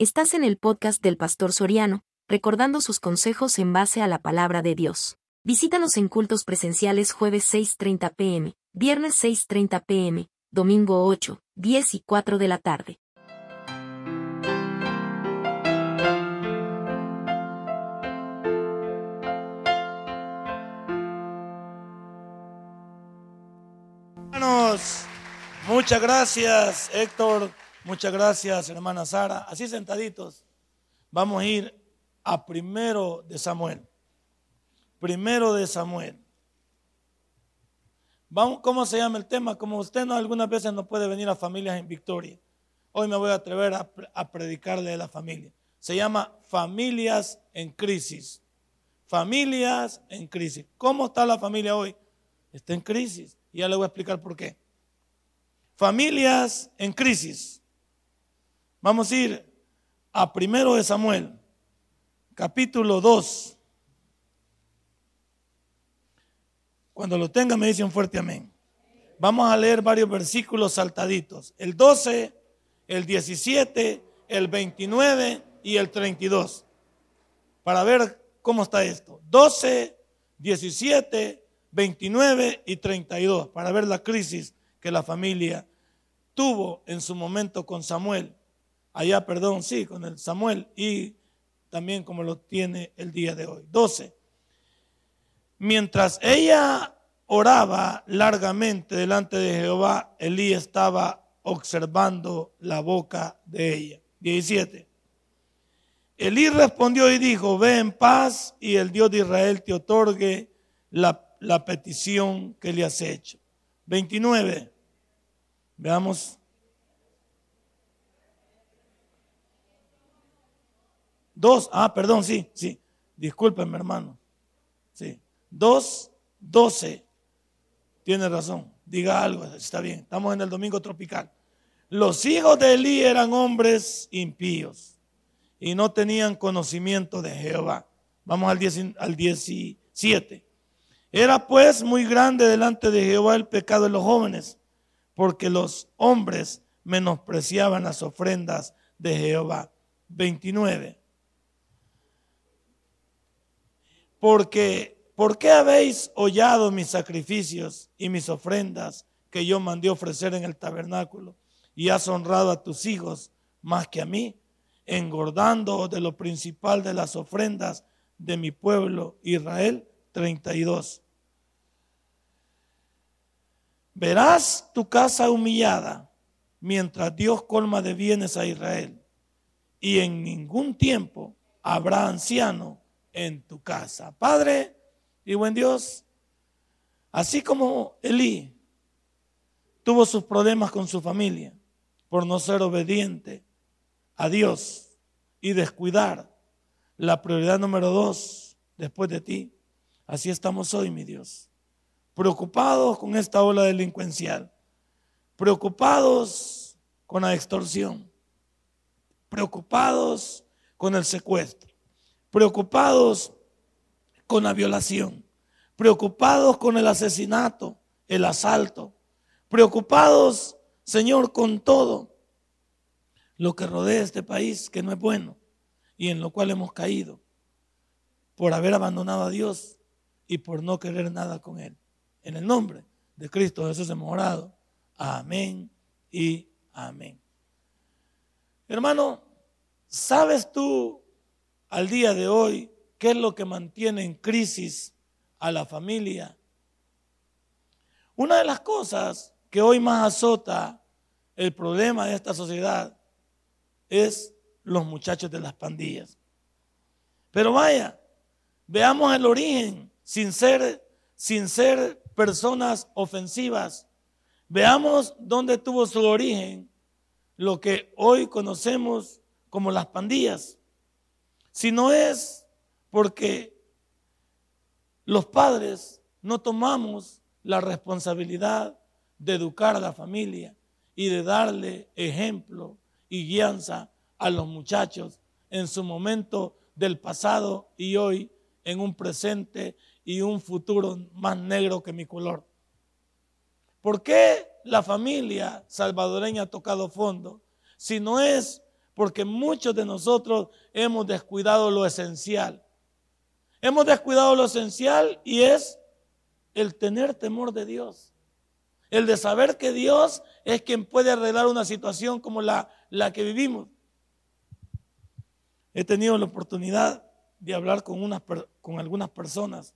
Estás en el podcast del Pastor Soriano, recordando sus consejos en base a la palabra de Dios. Visítanos en cultos presenciales jueves 6.30 pm, viernes 6.30 pm, domingo 8, 10 y 4 de la tarde. Muchas gracias Héctor, muchas gracias hermana Sara. Así sentaditos, vamos a ir a primero de Samuel. Primero de Samuel. Vamos, ¿Cómo se llama el tema? Como usted no algunas veces no puede venir a familias en victoria. Hoy me voy a atrever a, a predicarle a la familia. Se llama familias en crisis. Familias en crisis. ¿Cómo está la familia hoy? Está en crisis. Y ya le voy a explicar por qué. Familias en crisis. Vamos a ir a primero de Samuel, capítulo 2. Cuando lo tenga me dicen fuerte amén. Vamos a leer varios versículos saltaditos. El 12, el 17, el 29 y el 32. Para ver cómo está esto. 12, 17, 29 y 32. Para ver la crisis que la familia tuvo en su momento con Samuel. Allá, perdón, sí, con el Samuel y también como lo tiene el día de hoy. 12. Mientras ella oraba largamente delante de Jehová, Elí estaba observando la boca de ella. 17. Elí respondió y dijo, ve en paz y el Dios de Israel te otorgue la, petición que le has hecho. 29. Veamos. Dos, ah, perdón, sí, sí. Discúlpenme, hermano. Sí. Dos, doce. Tiene razón. Diga algo, está bien. Estamos en el domingo tropical. Los hijos de Elí eran hombres impíos y no tenían conocimiento de Jehová. Vamos al, al 17. Era pues muy grande delante de Jehová el pecado de los jóvenes, porque los hombres menospreciaban las ofrendas de Jehová. 29. Porque, ¿por qué habéis hollado mis sacrificios y mis ofrendas que yo mandé ofrecer en el tabernáculo? Y has honrado a tus hijos más que a mí, engordando de lo principal de las ofrendas de mi pueblo Israel. 32. Verás tu casa humillada mientras Dios colma de bienes a Israel. Y en ningún tiempo habrá anciano en tu casa. Padre y buen Dios, así como Elí tuvo sus problemas con su familia por no ser obediente a Dios y descuidar la prioridad número dos después de ti, así estamos hoy, mi Dios, preocupados con esta ola delincuencial, preocupados con la extorsión, preocupados con el secuestro preocupados con la violación, preocupados con el asesinato, el asalto, preocupados, Señor, con todo lo que rodea este país, que no es bueno y en lo cual hemos caído por haber abandonado a Dios y por no querer nada con Él. En el nombre de Cristo Jesús hemos orado. Amén y amén. Hermano, ¿sabes tú al día de hoy, ¿qué es lo que mantiene en crisis a la familia? Una de las cosas que hoy más azota el problema de esta sociedad es los muchachos de las pandillas. Pero vaya, veamos el origen sin ser, sin ser personas ofensivas. Veamos dónde tuvo su origen lo que hoy conocemos como las pandillas si no es porque los padres no tomamos la responsabilidad de educar a la familia y de darle ejemplo y guianza a los muchachos en su momento del pasado y hoy en un presente y un futuro más negro que mi color. ¿Por qué la familia salvadoreña ha tocado fondo? Si no es Porque muchos de nosotros hemos descuidado lo esencial. Hemos descuidado lo esencial y es el tener temor de Dios. El de saber que Dios es quien puede arreglar una situación como la, la que vivimos. He tenido la oportunidad de hablar con, unas, con algunas personas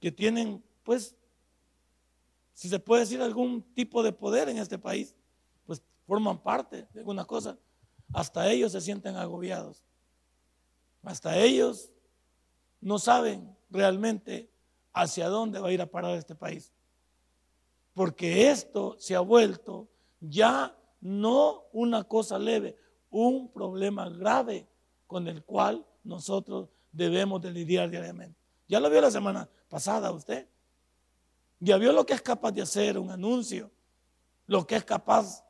que tienen, pues, si se puede decir algún tipo de poder en este país, pues forman parte de alguna cosa. Hasta ellos se sienten agobiados. Hasta ellos no saben realmente hacia dónde va a ir a parar este país. Porque esto se ha vuelto ya no una cosa leve, un problema grave con el cual nosotros debemos de lidiar diariamente. Ya lo vio la semana pasada usted. Ya vio lo que es capaz de hacer un anuncio, lo que es capaz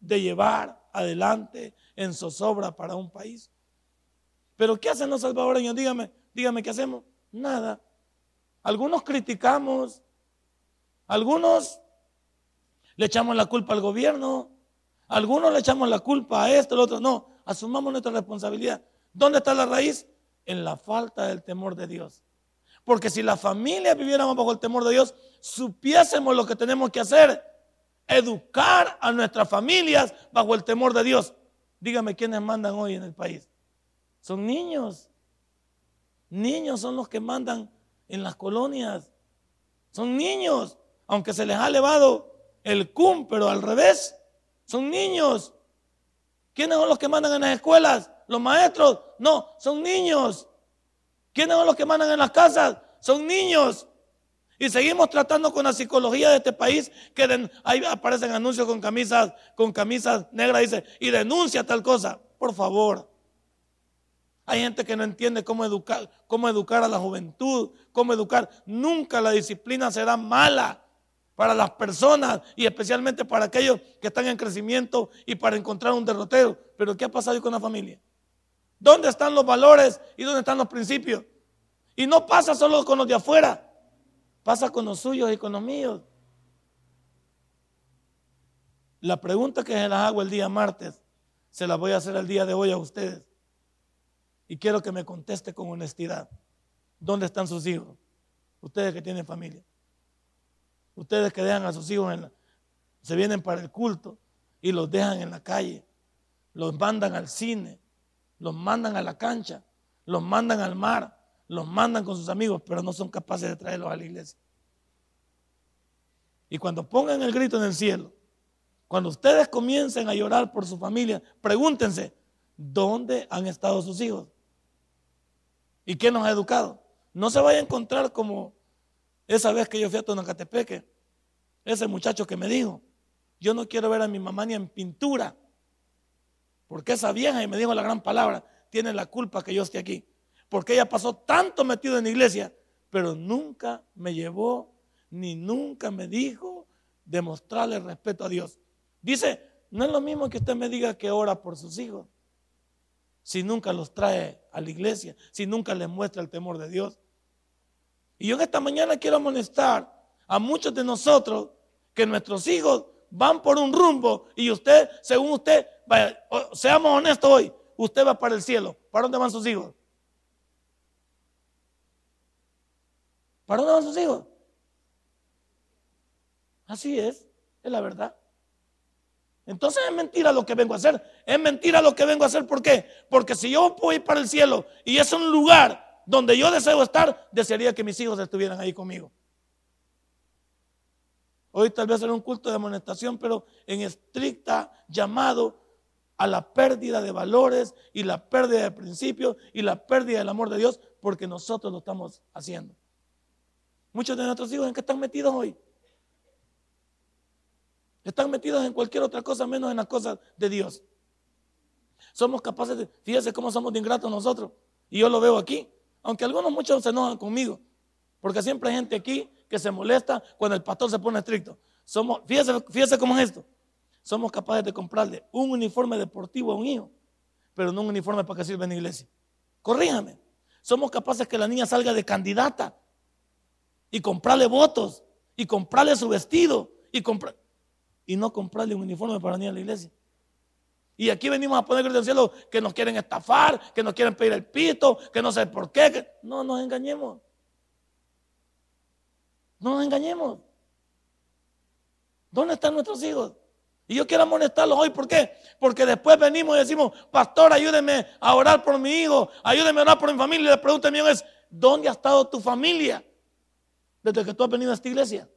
de llevar adelante en zozobra para un país. Pero ¿qué hacen los salvadoreños? Dígame, dígame, ¿qué hacemos? Nada. Algunos criticamos, algunos le echamos la culpa al gobierno, algunos le echamos la culpa a esto, al otro. No, asumamos nuestra responsabilidad. ¿Dónde está la raíz? En la falta del temor de Dios. Porque si la familia viviéramos bajo el temor de Dios, supiésemos lo que tenemos que hacer. Educar a nuestras familias bajo el temor de Dios. Dígame quiénes mandan hoy en el país. Son niños. Niños son los que mandan en las colonias. Son niños. Aunque se les ha elevado el cum, pero al revés. Son niños. ¿Quiénes son los que mandan en las escuelas? Los maestros. No, son niños. ¿Quiénes son los que mandan en las casas? Son niños. Y seguimos tratando con la psicología de este país, que ahí aparecen anuncios con camisas, con camisas negras, dice, y denuncia tal cosa. Por favor. Hay gente que no entiende cómo educar, cómo educar a la juventud, cómo educar. Nunca la disciplina será mala para las personas y especialmente para aquellos que están en crecimiento y para encontrar un derrotero. Pero ¿qué ha pasado con la familia? ¿Dónde están los valores y dónde están los principios? Y no pasa solo con los de afuera, pasa con los suyos y con los míos. La pregunta que se las hago el día martes, se la voy a hacer el día de hoy a ustedes. Y quiero que me conteste con honestidad. ¿Dónde están sus hijos? Ustedes que tienen familia. Ustedes que dejan a sus hijos se vienen para el culto y los dejan en la calle. Los mandan al cine, los mandan a la cancha, los mandan al mar, los mandan con sus amigos, pero no son capaces de traerlos a la iglesia. Y cuando pongan el grito en el cielo, cuando ustedes comiencen a llorar por su familia, pregúntense, ¿dónde han estado sus hijos? ¿Y qué nos ha educado? No se vaya a encontrar como esa vez que yo fui a Tonacatepeque, ese muchacho que me dijo, yo no quiero ver a mi mamá ni en pintura. Porque esa vieja, y me dijo la gran palabra, tiene la culpa que yo esté aquí. Porque ella pasó tanto metido en la iglesia, pero nunca me llevó, ni nunca me dijo demostrarle respeto a Dios. Dice, no es lo mismo que usted me diga que ora por sus hijos, si nunca los trae a la iglesia, si nunca les muestra el temor de Dios. Y yo en esta mañana quiero amonestar a muchos de nosotros que nuestros hijos van por un rumbo y usted, según usted, seamos honestos hoy, usted va para el cielo. ¿Para dónde van sus hijos? ¿Para dónde van sus hijos? Así es, es la verdad. Entonces es mentira lo que vengo a hacer. Es mentira lo que vengo a hacer. ¿Por qué? Porque si yo voy para el cielo y es un lugar donde yo deseo estar, desearía que mis hijos estuvieran ahí conmigo. Hoy tal vez era un culto de amonestación, pero en estricta llamado a la pérdida de valores y la pérdida de principios y la pérdida del amor de Dios, porque nosotros lo estamos haciendo. Muchos de nuestros hijos en qué están metidos hoy. Están metidos en cualquier otra cosa menos en las cosas de Dios. Somos capaces de, fíjense cómo somos de ingratos nosotros. Y yo lo veo aquí, aunque algunos muchos se enojan conmigo, porque siempre hay gente aquí que se molesta cuando el pastor se pone estricto. Somos, fíjese, cómo es esto. Somos capaces de comprarle un uniforme deportivo a un hijo, pero no un uniforme para que sirva en la iglesia. Corríjame. Somos capaces que la niña salga de candidata y comprarle votos y comprarle su vestido y, comprar, y no comprarle un uniforme para venir a la iglesia. Y aquí venimos a poner en cielo que nos quieren estafar, que nos quieren pedir el pito, que no sé por qué. No nos engañemos. No nos engañemos. ¿Dónde están nuestros hijos? Y yo quiero amonestarlos hoy, ¿por qué? Porque después venimos y decimos, pastor, ayúdeme a orar por mi hijo, ayúdeme a orar por mi familia. Y la pregunta mía es, ¿dónde ha estado tu familia desde que tú has venido a esta iglesia?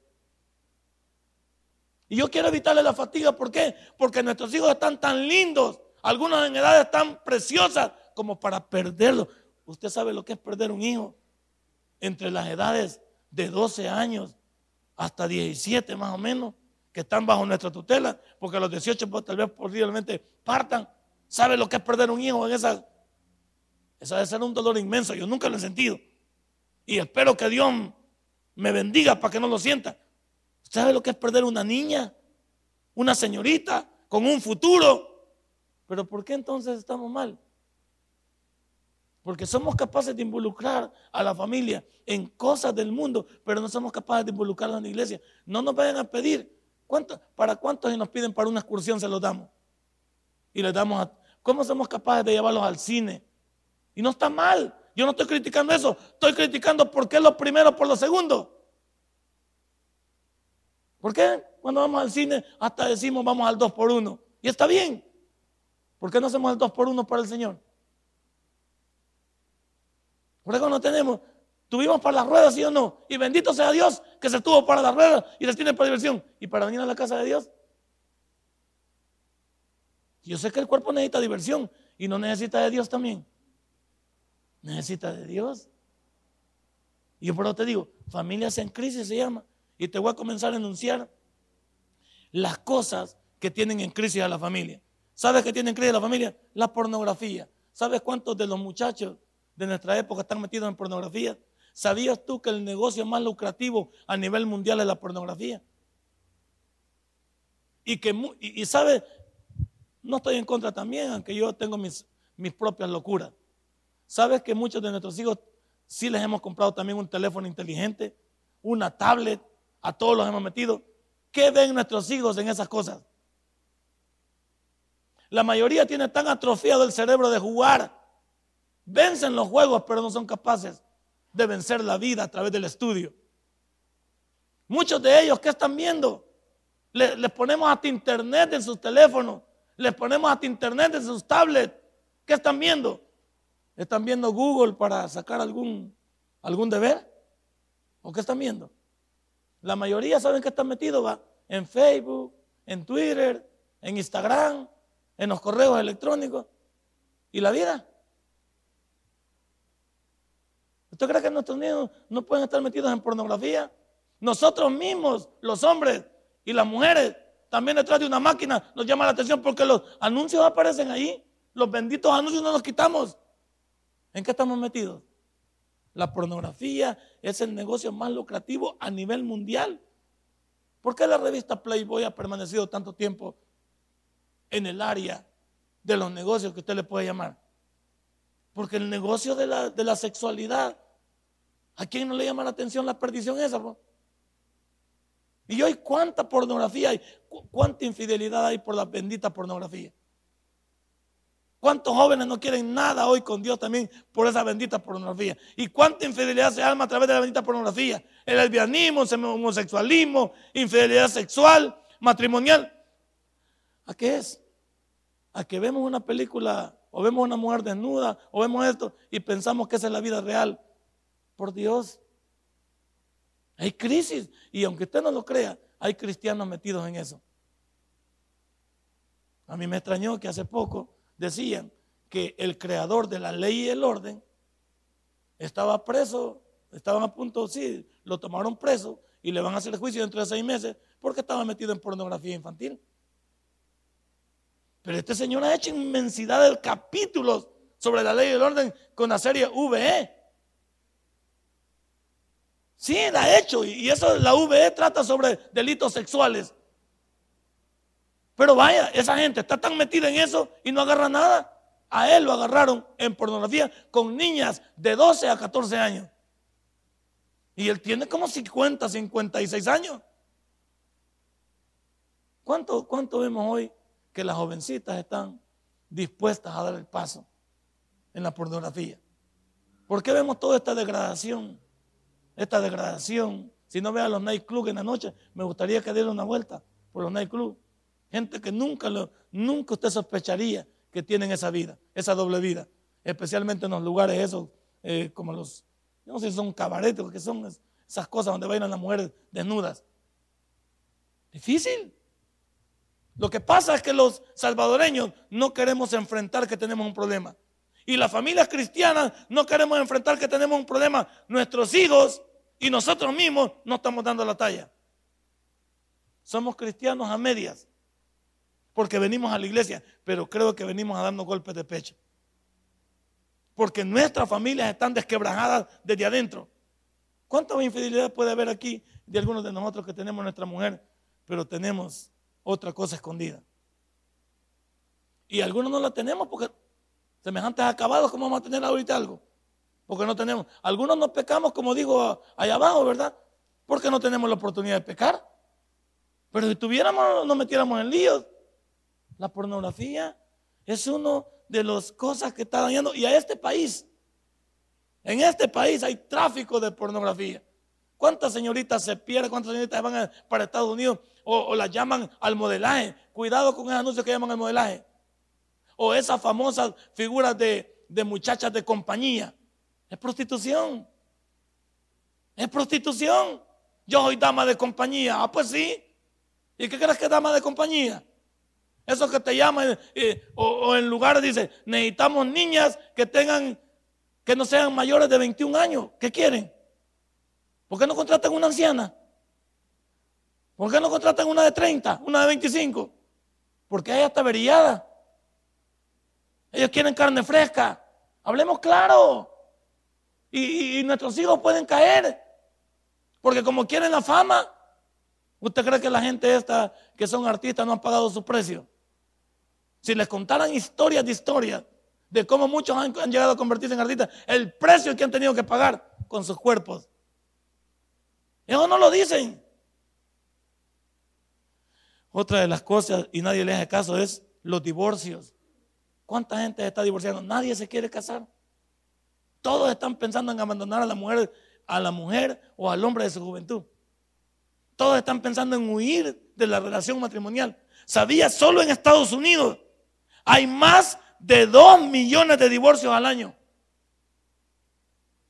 Y yo quiero evitarle la fatiga, ¿por qué? Porque nuestros hijos están tan lindos, algunos en edades tan preciosas como para perderlos. Usted sabe lo que es perder un hijo entre las edades de 12 años hasta 17 más o menos, que están bajo nuestra tutela, porque a los 18 pues, tal vez posiblemente partan. ¿Sabe lo que es perder un hijo en esa? Eso debe ser un dolor inmenso, yo nunca lo he sentido. Y espero que Dios me bendiga para que no lo sienta. ¿Sabe lo que es perder una niña? Una señorita con un futuro. Pero ¿por qué entonces estamos mal? Porque somos capaces de involucrar a la familia en cosas del mundo, pero no somos capaces de involucrarla en la iglesia. No nos vayan a pedir. ¿Cuánto, ¿Para cuántos si nos piden para una excursión se los damos? Y les damos a, ¿Cómo somos capaces de llevarlos al cine? Y no está mal. Yo no estoy criticando eso. Estoy criticando por qué lo primero por lo segundo. ¿Por qué? Cuando vamos al cine hasta decimos vamos al 2 por 1 Y está bien. ¿Por qué no hacemos el 2 por 1 para el Señor? ¿Por qué no tenemos? Tuvimos para las ruedas, ¿sí o no? Y bendito sea Dios que se tuvo para las ruedas y les tiene para diversión. ¿Y para venir a la casa de Dios? Yo sé que el cuerpo necesita diversión y no necesita de Dios también. Necesita de Dios. Y yo por eso te digo, familias en crisis se llama. Y te voy a comenzar a enunciar las cosas que tienen en crisis a la familia. ¿Sabes qué tienen en crisis a la familia? La pornografía. ¿Sabes cuántos de los muchachos de nuestra época están metidos en pornografía? ¿Sabías tú que el negocio más lucrativo a nivel mundial es la pornografía? Y que, y, sabes, no estoy en contra también, aunque yo tengo mis, mis propias locuras. ¿Sabes que muchos de nuestros hijos sí les hemos comprado también un teléfono inteligente, una tablet, a todos los hemos metido. ¿Qué ven nuestros hijos en esas cosas? La mayoría tiene tan atrofiado el cerebro de jugar. Vencen los juegos, pero no son capaces de vencer la vida a través del estudio. Muchos de ellos, ¿qué están viendo? Les, ponemos hasta internet en sus teléfonos, les ponemos hasta internet en sus tablets. ¿Qué están viendo? ¿Están viendo Google para sacar algún, algún deber? ¿O qué están viendo? La mayoría saben que están metidos, en Facebook, en Twitter, en Instagram, en los correos electrónicos. ¿Y la vida? ¿Usted cree que nuestros niños no pueden estar metidos en pornografía? Nosotros mismos, los hombres y las mujeres, también detrás de una máquina nos llama la atención porque los anuncios aparecen ahí. Los benditos anuncios no los quitamos. ¿En qué estamos metidos? La pornografía es el negocio más lucrativo a nivel mundial. ¿Por qué la revista Playboy ha permanecido tanto tiempo en el área de los negocios que usted le puede llamar? Porque el negocio de la, sexualidad, ¿a quién no le llama la atención la perdición esa? Y hoy cuánta pornografía hay, cuánta infidelidad hay por la bendita pornografía. ¿Cuántos jóvenes no quieren nada hoy con Dios también por esa bendita pornografía? ¿Y cuánta infidelidad se arma a través de la bendita pornografía? El lesbianismo, el homosexualismo, infidelidad sexual, matrimonial. ¿A qué es? A que vemos una película o vemos una mujer desnuda o vemos esto y pensamos que esa es la vida real. Por Dios. Hay crisis y aunque usted no lo crea, hay cristianos metidos en eso. A mí me extrañó que hace poco decían que el creador de la ley y el orden estaba preso, estaban a punto, sí, lo tomaron preso y le van a hacer juicio dentro de seis meses porque estaba metido en pornografía infantil. Pero este señor ha hecho inmensidad de capítulos sobre la ley y el orden con la serie VE. Sí, la ha hecho. Y eso, la VE trata sobre delitos sexuales. Pero vaya, esa gente está tan metida en eso y no agarra nada. A él lo agarraron en pornografía con niñas de 12 a 14 años. Y él tiene como 50, 56 años. ¿Cuánto, cuánto vemos hoy que las jovencitas están dispuestas a dar el paso en la pornografía. ¿Por qué vemos toda esta degradación? Esta degradación. Si no vean los nightclubs en la noche, me gustaría que diera una vuelta por los nightclubs. Gente que nunca, lo, nunca usted sospecharía que tienen esa vida, esa doble vida. Especialmente en los lugares esos, eh, como los, no sé si son cabaretes que son esas cosas donde bailan las mujeres desnudas. Difícil. Lo que pasa es que los salvadoreños no queremos enfrentar que tenemos un problema. Y las familias cristianas no queremos enfrentar que tenemos un problema. Nuestros hijos y nosotros mismos no estamos dando la talla. Somos cristianos a medias. Porque venimos a la iglesia, pero creo que venimos a darnos golpes de pecho. Porque nuestras familias están desquebrajadas desde adentro. ¿Cuánta infidelidad puede haber aquí de algunos de nosotros que tenemos nuestra mujer, pero tenemos otra cosa escondida? Y algunos no la tenemos porque semejantes acabados, ¿cómo vamos a tener ahorita algo? Porque no tenemos. Algunos no pecamos, como digo allá abajo, ¿verdad? Porque no tenemos la oportunidad de pecar. Pero si tuviéramos, nos metiéramos en líos. La pornografía es uno de las cosas que está dañando. Y a este país, en este país hay tráfico de pornografía. ¿Cuántas señoritas se pierden? ¿Cuántas señoritas van para Estados Unidos o, o las llaman al modelaje? Cuidado con esos anuncios que llaman al modelaje. O esas famosas figuras de, de muchachas de compañía. Es prostitución. Es prostitución. Yo soy dama de compañía. Ah, pues sí. ¿Y qué crees que es dama de compañía? Eso que te llaman, eh, o, en lugar dice, necesitamos niñas que tengan, que no sean mayores de 21 años. ¿Qué quieren? ¿Por qué no contratan una anciana? ¿Por qué no contratan una de 30, una de 25? Porque ella está averiada. Ellos quieren carne fresca. Hablemos claro. Y, nuestros hijos pueden caer. Porque como quieren la fama, ¿usted cree que la gente esta que son artistas no han pagado su precio? Si les contaran historias de historias de cómo muchos han, llegado a convertirse en artistas, el precio que han tenido que pagar con sus cuerpos. Ellos no lo dicen. Otra de las cosas, y nadie le hace caso, es los divorcios. ¿Cuánta gente está divorciando? Nadie se quiere casar. Todos están pensando en abandonar a la mujer, a la mujer o al hombre de su juventud. Todos están pensando en huir de la relación matrimonial. Sabía, solo en Estados Unidos hay más de dos millones de divorcios al año.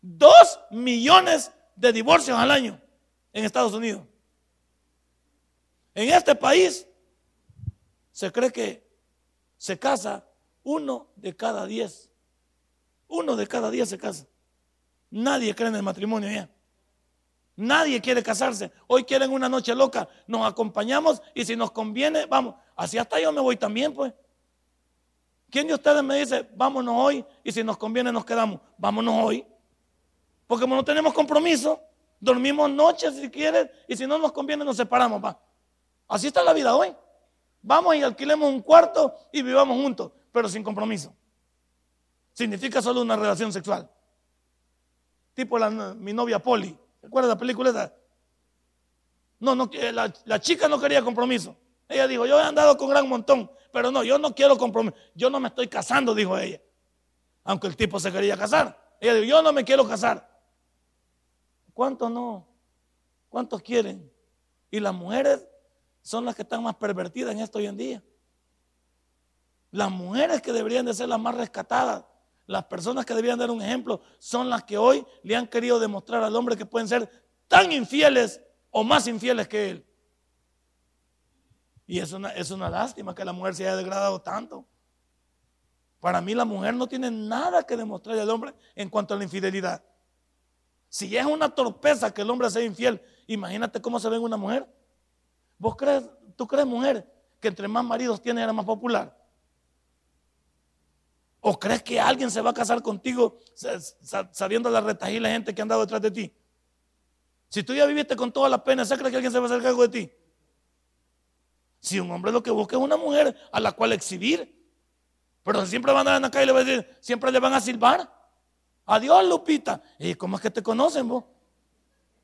Dos millones de divorcios al año en Estados Unidos. En este país se cree que se casa uno de cada diez. Uno de cada diez se casa. Nadie cree en el matrimonio ya. Nadie quiere casarse. Hoy quieren una noche loca. Nos acompañamos y si nos conviene, vamos. Así hasta yo me voy también, pues. ¿Quién de ustedes me dice, vámonos hoy y si nos conviene nos quedamos? Vámonos hoy. Porque como no tenemos compromiso, dormimos noches si quieres y si no nos conviene nos separamos. Va. Así está la vida hoy. Vamos y alquilemos un cuarto y vivamos juntos pero sin compromiso. Significa solo una relación sexual. Tipo mi novia Polly. ¿Recuerda la película esa? No, no, la, la chica no quería compromiso. Ella dijo, yo he andado con gran montón, pero no, yo no quiero compromiso. Yo no me estoy casando, dijo ella. Aunque el tipo se quería casar. Ella dijo, yo no me quiero casar. ¿Cuántos no? ¿Cuántos quieren? Y las mujeres son las que están más pervertidas en esto hoy en día. Las mujeres que deberían de ser las más rescatadas, las personas que deberían dar un ejemplo, son las que hoy le han querido demostrar al hombre que pueden ser tan infieles o más infieles que él. Y es una, es una lástima que la mujer se haya degradado tanto. Para mí la mujer no tiene nada que demostrarle al hombre en cuanto a la infidelidad. Si es una torpeza que el hombre sea infiel, imagínate cómo se ve una mujer. ¿Vos crees, tú crees mujer, que entre más maridos tiene era más popular? ¿O crees que alguien se va a casar contigo sabiendo la retajila gente que ha andado detrás de ti? Si tú ya viviste con toda la pena, ¿se cree que alguien se va a hacer cargo de ti? Si un hombre lo que busca es una mujer a la cual exhibir, pero siempre van a andar calle y le van a decir, siempre le van a silbar. Adiós, Lupita. ¿Y cómo es que te conocen vos?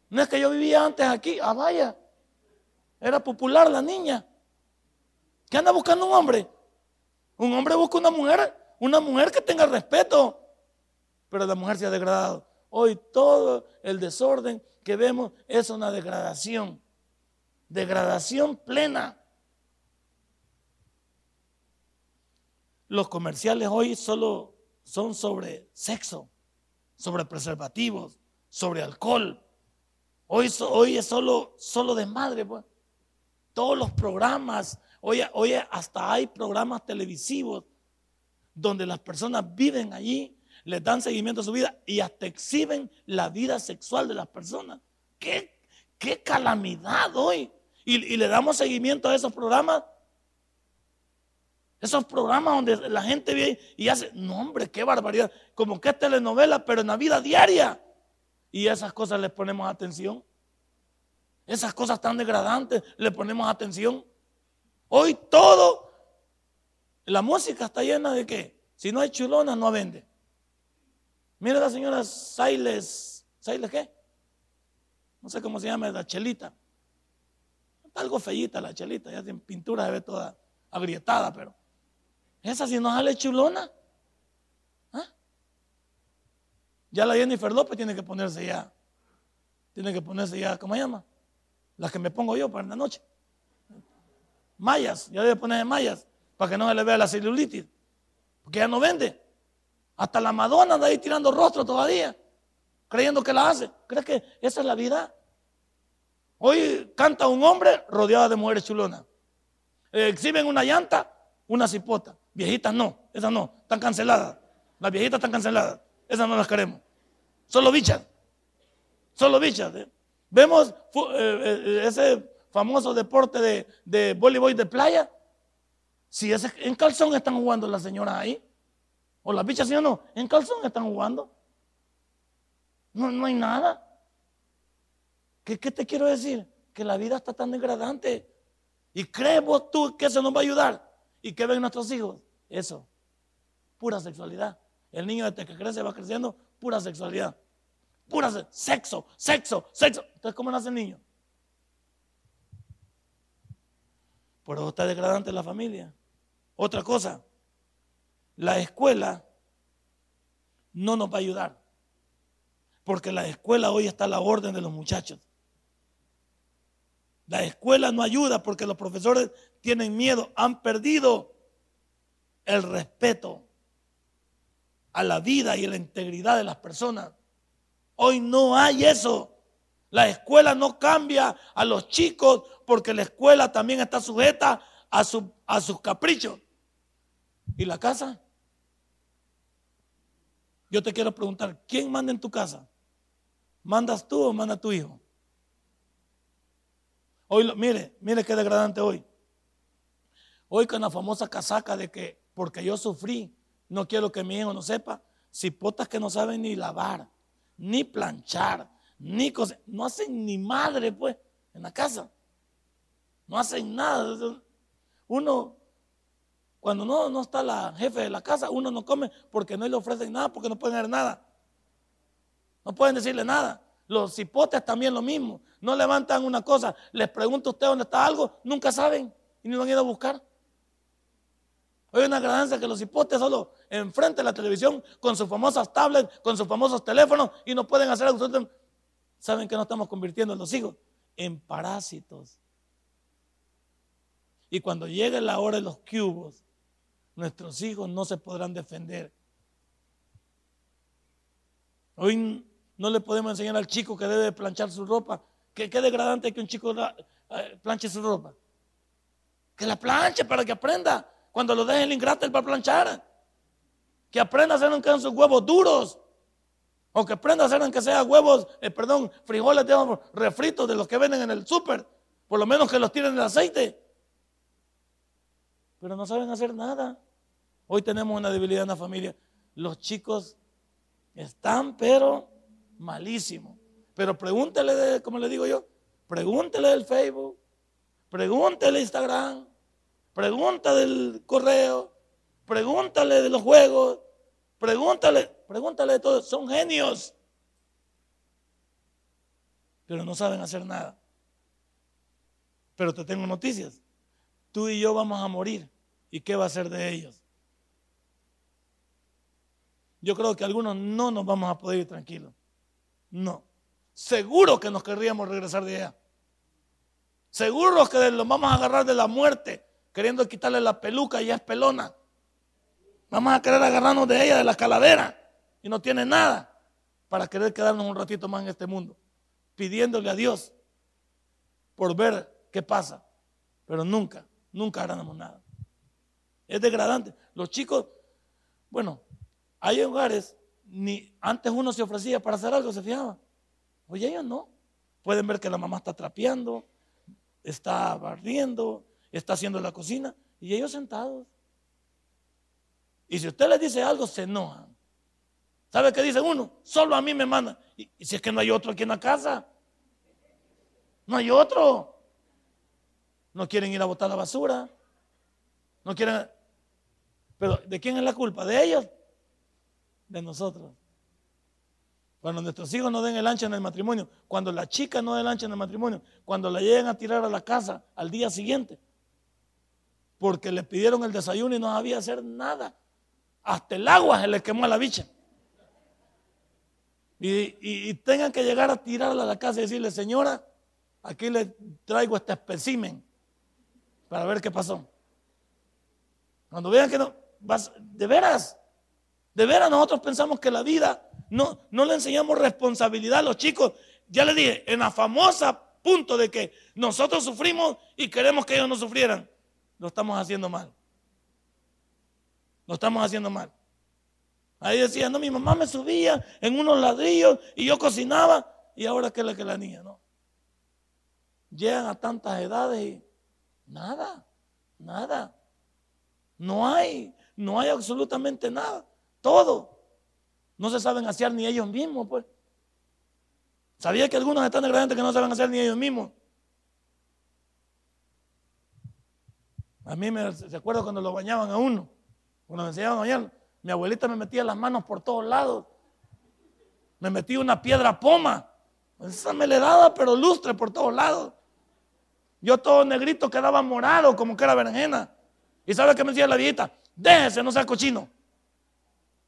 No es que yo vivía antes aquí. Ah, vaya. Era popular la niña. ¿Qué anda buscando un hombre? Un hombre busca una mujer, una mujer que tenga respeto, pero la mujer se ha degradado. Hoy todo el desorden que vemos es una degradación, degradación plena. Los comerciales hoy solo son sobre sexo, sobre preservativos, sobre alcohol. Hoy, hoy es solo, solo desmadre, pues. Todos los programas, hoy, hoy hasta hay programas televisivos donde las personas viven allí, les dan seguimiento a su vida y hasta exhiben la vida sexual de las personas. ¿Qué, qué calamidad hoy? Y le damos seguimiento a esos programas esos programas donde la gente ve y hace, no hombre, qué barbaridad, como que es telenovela, pero en la vida diaria. Y esas cosas les ponemos atención. Esas cosas tan degradantes le ponemos atención. Hoy todo, la música está llena de qué? Si no hay chulonas, no vende. Mira la señora Sailes, ¿Sailes qué? No sé cómo se llama, la chelita. Está algo fellita la chelita, ya sin pintura se ve toda agrietada, pero esa si no sale chulona. ¿Ah? Ya la Jennifer López tiene que ponerse ya. Tiene que ponerse ya, ¿cómo se llama? Las que me pongo yo para la noche. Mallas, ya debe ponerse mallas para que no se le vea la celulitis. Porque ya no vende. Hasta la Madonna anda ahí tirando rostro todavía, creyendo que la hace. ¿Crees que esa es la vida? Hoy canta un hombre rodeado de mujeres chulonas. exhiben una llanta, una cipota. Viejitas no, esas no, están canceladas. Las viejitas están canceladas, esas no las queremos. Solo bichas, solo bichas. ¿eh? Vemos eh, eh, ese famoso deporte de, de voleibol de playa. Si ese, en calzón están jugando las señoras ahí, o las bichas, ¿sí o no? En calzón están jugando. No, no hay nada. ¿Qué, ¿Qué te quiero decir? Que la vida está tan degradante. ¿Y crees vos tú que eso nos va a ayudar? ¿Y qué ven nuestros hijos? Eso, pura sexualidad. El niño desde que crece va creciendo, pura sexualidad. Pura sexo, sexo, sexo. Entonces, ¿cómo nace el niño? Por eso está degradante la familia. Otra cosa, la escuela no nos va a ayudar. Porque la escuela hoy está a la orden de los muchachos. La escuela no ayuda porque los profesores tienen miedo, han perdido el respeto a la vida y a la integridad de las personas. Hoy no hay eso. La escuela no cambia a los chicos porque la escuela también está sujeta a, su, a sus caprichos. ¿Y la casa? Yo te quiero preguntar, ¿quién manda en tu casa? ¿Mandas tú o manda tu hijo? Hoy, mire, mire qué degradante hoy. Hoy con la famosa casaca de que porque yo sufrí, no quiero que mi hijo no sepa, cipotas que no saben ni lavar, ni planchar, ni coser, no hacen ni madre pues en la casa. No hacen nada. Uno, cuando no, no está la jefe de la casa, uno no come porque no le ofrecen nada, porque no pueden dar nada. No pueden decirle nada. Los cipotes también lo mismo. No levantan una cosa, les pregunto a usted dónde está algo, nunca saben y ni lo han ido a buscar. Hay una gradancia que los hipotes solo enfrente de la televisión con sus famosas tablets, con sus famosos teléfonos y no pueden hacer algo. ¿Saben que nos estamos convirtiendo en los hijos? En parásitos. Y cuando llegue la hora de los cubos, nuestros hijos no se podrán defender. Hoy no le podemos enseñar al chico que debe planchar su ropa. ¿Qué, qué degradante que un chico eh, planche su ropa? Que la planche para que aprenda. Cuando lo deje el ingrato, él va a planchar. Que aprenda a hacer aunque sus huevos duros. O que aprenda a hacer aunque sea huevos, eh, perdón, frijoles refritos de los que venden en el súper. Por lo menos que los tiren en el aceite. Pero no saben hacer nada. Hoy tenemos una debilidad en la familia. Los chicos están, pero malísimo. Pero pregúntele, de, como le digo yo, pregúntele del Facebook, pregúntele Instagram, pregúntale del correo, pregúntale de los juegos, pregúntale, pregúntale de todo. Son genios, pero no saben hacer nada. Pero te tengo noticias. Tú y yo vamos a morir. ¿Y qué va a ser de ellos? yo creo que algunos no nos vamos a poder ir tranquilos. No. Seguro que nos querríamos regresar de allá. Seguro que los vamos a agarrar de la muerte, queriendo quitarle la peluca y ya es pelona. Vamos a querer agarrarnos de ella, de la calavera, y no tiene nada para querer quedarnos un ratito más en este mundo, pidiéndole a Dios por ver qué pasa. Pero nunca, nunca haremos nada. Es degradante. Los chicos, bueno, hay hogares, ni antes uno se ofrecía para hacer algo, se fijaba. Oye, ellos no. Pueden ver que la mamá está trapeando, está barriendo, está haciendo la cocina, y ellos sentados. Y si usted les dice algo, se enojan. ¿Sabe qué dice uno? Solo a mí me manda. Y, si es que no hay otro aquí en la casa, no hay otro. No quieren ir a botar la basura. No quieren. Pero ¿de quién es la culpa? ¿De ellos? De nosotros. Cuando nuestros hijos no den el ancho en el matrimonio, cuando la chica no den el ancho en el matrimonio, cuando la lleguen a tirar a la casa al día siguiente, porque le pidieron el desayuno y no sabía hacer nada. Hasta el agua se le quemó a la bicha. Y, tengan que llegar a tirarla a la casa y decirle, señora, aquí le traigo este espécimen para ver qué pasó. Cuando vean que no, vas, de veras, de veras nosotros pensamos que la vida no, no le enseñamos responsabilidad a los chicos. Ya les dije, en la famosa punto de que nosotros sufrimos y queremos que ellos no sufrieran, lo estamos haciendo mal. Lo estamos haciendo mal. Ahí decía, no, mi mamá me subía en unos ladrillos y yo cocinaba y ahora que la que la niña, no. Llegan a tantas edades y nada, nada. No hay, no hay absolutamente nada. Todo. No se saben hacer ni ellos mismos, pues. ¿Sabía que algunos están degradantes que no saben hacer ni ellos mismos? A mí me se acuerda cuando lo bañaban a uno, cuando me enseñaban a bañar, mi abuelita me metía las manos por todos lados. Me metía una piedra poma. Esa me le daba, pero lustre por todos lados. Yo todo negrito quedaba morado, como que era berenjena. ¿Y sabe qué me decía la viejita? Déjese, no sea cochino.